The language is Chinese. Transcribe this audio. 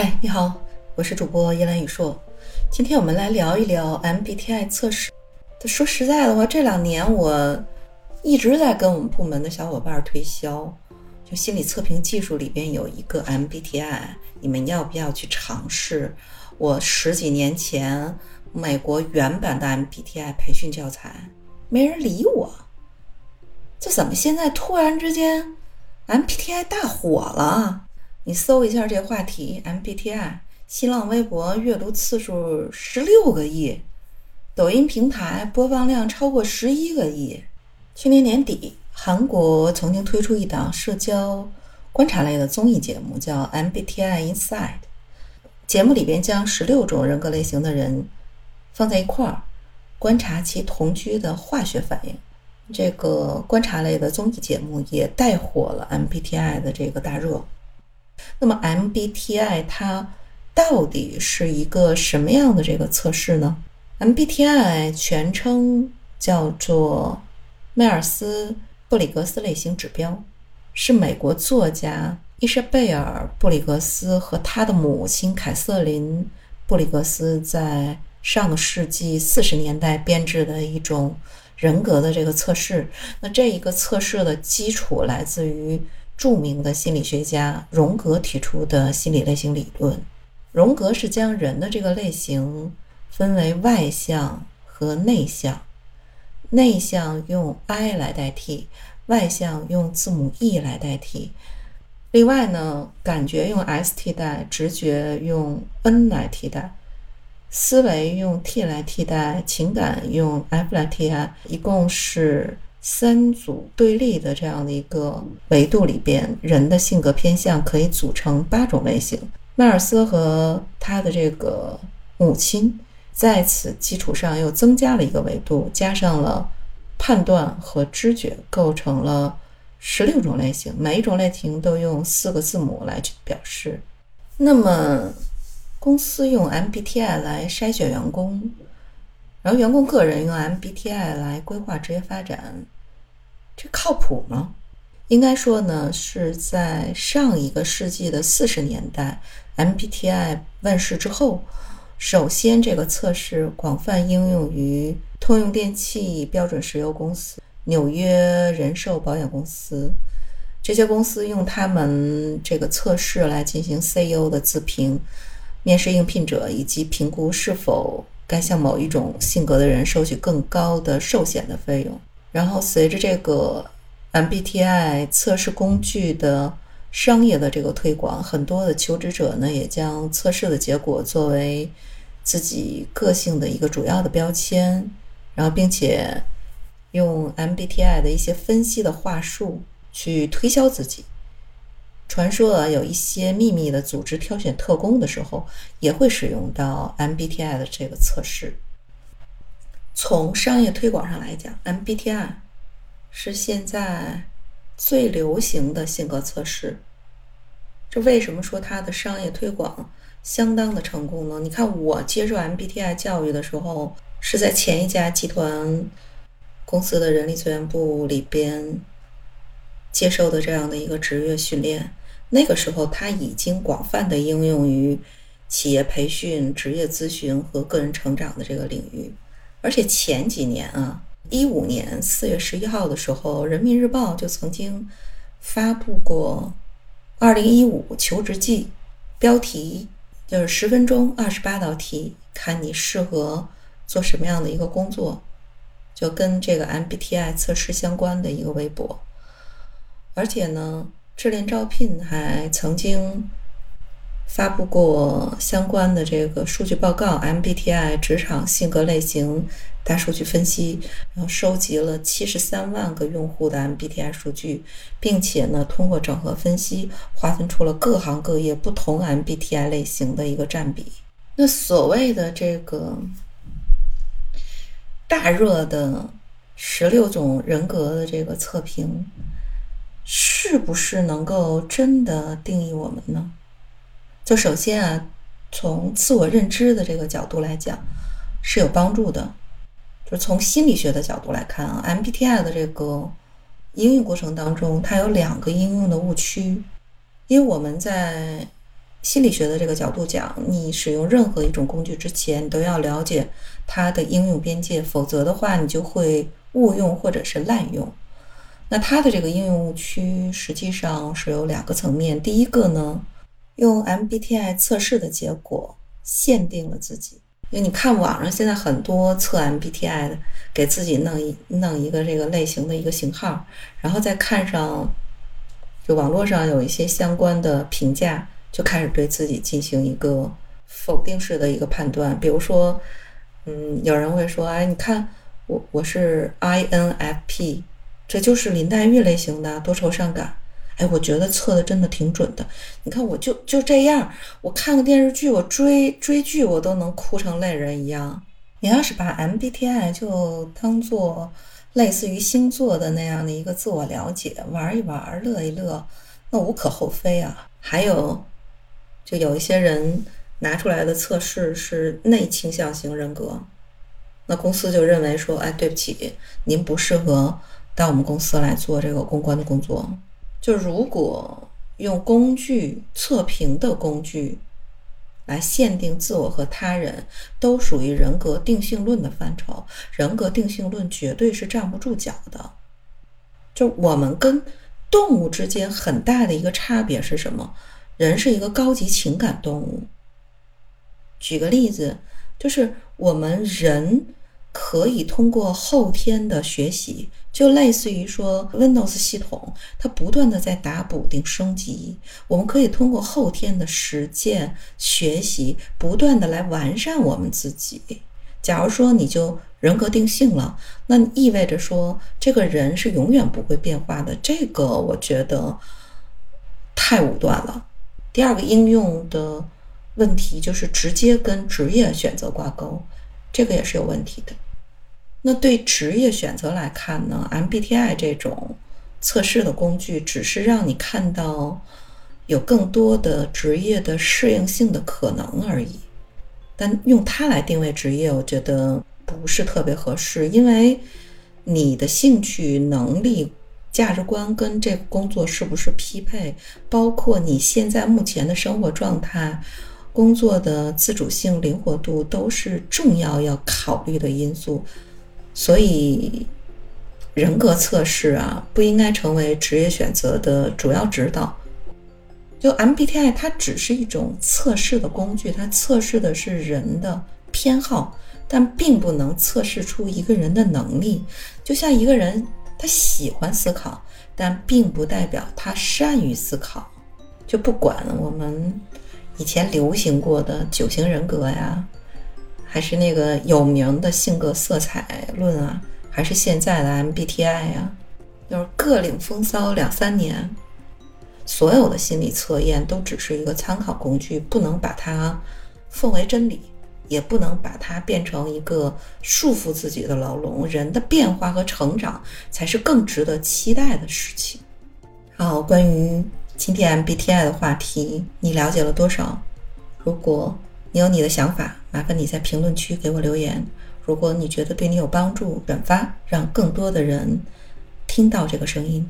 嗨，你好，我是主播叶兰宇硕。今天我们来聊一聊 MBTI 测试。说实在的话，这两年我一直在跟我们部门的小伙伴推销，就心理测评技术里边有一个 MBTI，你们要不要去尝试？我十几年前美国原版的 MBTI 培训教材，没人理我。这怎么现在突然之间 MBTI 大火了？你搜一下这话题，MBTI，新浪微博阅读次数十六个亿，抖音平台播放量超过十一个亿。去年年底，韩国曾经推出一档社交观察类的综艺节目，叫 MBTI Inside。节目里边将十六种人格类型的人放在一块儿，观察其同居的化学反应。这个观察类的综艺节目也带火了 MBTI 的这个大热。那么 MBTI 它到底是一个什么样的这个测试呢？MBTI 全称叫做迈尔斯布里格斯类型指标，是美国作家伊莎贝尔布里格斯和他的母亲凯瑟琳布里格斯在上个世纪四十年代编制的一种人格的这个测试。那这一个测试的基础来自于。著名的心理学家荣格提出的心理类型理论，荣格是将人的这个类型分为外向和内向，内向用 I 来代替，外向用字母 E 来代替。另外呢，感觉用 S 替代，直觉用 N 来替代，思维用 T 来替代，情感用 F 来替代，一共是。三组对立的这样的一个维度里边，人的性格偏向可以组成八种类型。迈尔斯和他的这个母亲在此基础上又增加了一个维度，加上了判断和知觉，构成了十六种类型。每一种类型都用四个字母来去表示。那么，公司用 MBTI 来筛选员工。然后，员工个人用 MBTI 来规划职业发展，这靠谱吗？应该说呢，是在上一个世纪的四十年代，MBTI 问世之后，首先这个测试广泛应用于通用电气、标准石油公司、纽约人寿保险公司这些公司用他们这个测试来进行 CEO 的自评、面试应聘者以及评估是否。该向某一种性格的人收取更高的寿险的费用。然后，随着这个 MBTI 测试工具的商业的这个推广，很多的求职者呢也将测试的结果作为自己个性的一个主要的标签，然后并且用 MBTI 的一些分析的话术去推销自己。传说啊，有一些秘密的组织挑选特工的时候，也会使用到 MBTI 的这个测试。从商业推广上来讲，MBTI 是现在最流行的性格测试。这为什么说它的商业推广相当的成功呢？你看，我接受 MBTI 教育的时候，是在前一家集团公司的人力资源部里边接受的这样的一个职业训练。那个时候，它已经广泛的应用于企业培训、职业咨询和个人成长的这个领域。而且前几年啊，一五年四月十一号的时候，《人民日报》就曾经发布过《二零一五求职季》，标题就是十分钟二十八道题，看你适合做什么样的一个工作，就跟这个 MBTI 测试相关的一个微博。而且呢。智联招聘还曾经发布过相关的这个数据报告，MBTI 职场性格类型大数据分析，然后收集了七十三万个用户的 MBTI 数据，并且呢，通过整合分析，划分出了各行各业不同 MBTI 类型的一个占比。那所谓的这个大热的十六种人格的这个测评。是不是能够真的定义我们呢？就首先啊，从自我认知的这个角度来讲，是有帮助的。就从心理学的角度来看啊，MBTI 的这个应用过程当中，它有两个应用的误区。因为我们在心理学的这个角度讲，你使用任何一种工具之前，你都要了解它的应用边界，否则的话，你就会误用或者是滥用。那它的这个应用误区实际上是有两个层面。第一个呢，用 MBTI 测试的结果限定了自己，因为你看网上现在很多测 MBTI 的，给自己弄一弄一个这个类型的一个型号，然后再看上就网络上有一些相关的评价，就开始对自己进行一个否定式的一个判断。比如说，嗯，有人会说，哎，你看我我是 INFP。这就是林黛玉类型的多愁善感，哎，我觉得测的真的挺准的。你看，我就就这样，我看个电视剧，我追追剧，我都能哭成泪人一样。你要是把 MBTI 就当做类似于星座的那样的一个自我了解，玩一玩，乐一乐，那无可厚非啊。还有，就有一些人拿出来的测试是内倾向型人格，那公司就认为说，哎，对不起，您不适合。到我们公司来做这个公关的工作，就如果用工具测评的工具来限定自我和他人，都属于人格定性论的范畴。人格定性论绝对是站不住脚的。就我们跟动物之间很大的一个差别是什么？人是一个高级情感动物。举个例子，就是我们人。可以通过后天的学习，就类似于说 Windows 系统，它不断的在打补丁升级。我们可以通过后天的实践学习，不断的来完善我们自己。假如说你就人格定性了，那意味着说这个人是永远不会变化的。这个我觉得太武断了。第二个应用的问题就是直接跟职业选择挂钩。这个也是有问题的。那对职业选择来看呢？MBTI 这种测试的工具只是让你看到有更多的职业的适应性的可能而已。但用它来定位职业，我觉得不是特别合适，因为你的兴趣、能力、价值观跟这个工作是不是匹配，包括你现在目前的生活状态。工作的自主性、灵活度都是重要要考虑的因素，所以人格测试啊，不应该成为职业选择的主要指导。就 MBTI，它只是一种测试的工具，它测试的是人的偏好，但并不能测试出一个人的能力。就像一个人，他喜欢思考，但并不代表他善于思考。就不管我们。以前流行过的九型人格呀，还是那个有名的性格色彩论啊，还是现在的 MBTI 呀，就是各领风骚两三年。所有的心理测验都只是一个参考工具，不能把它奉为真理，也不能把它变成一个束缚自己的牢笼。人的变化和成长才是更值得期待的事情。好，关于。今天 MBTI 的话题，你了解了多少？如果你有你的想法，麻烦你在评论区给我留言。如果你觉得对你有帮助，转发，让更多的人听到这个声音。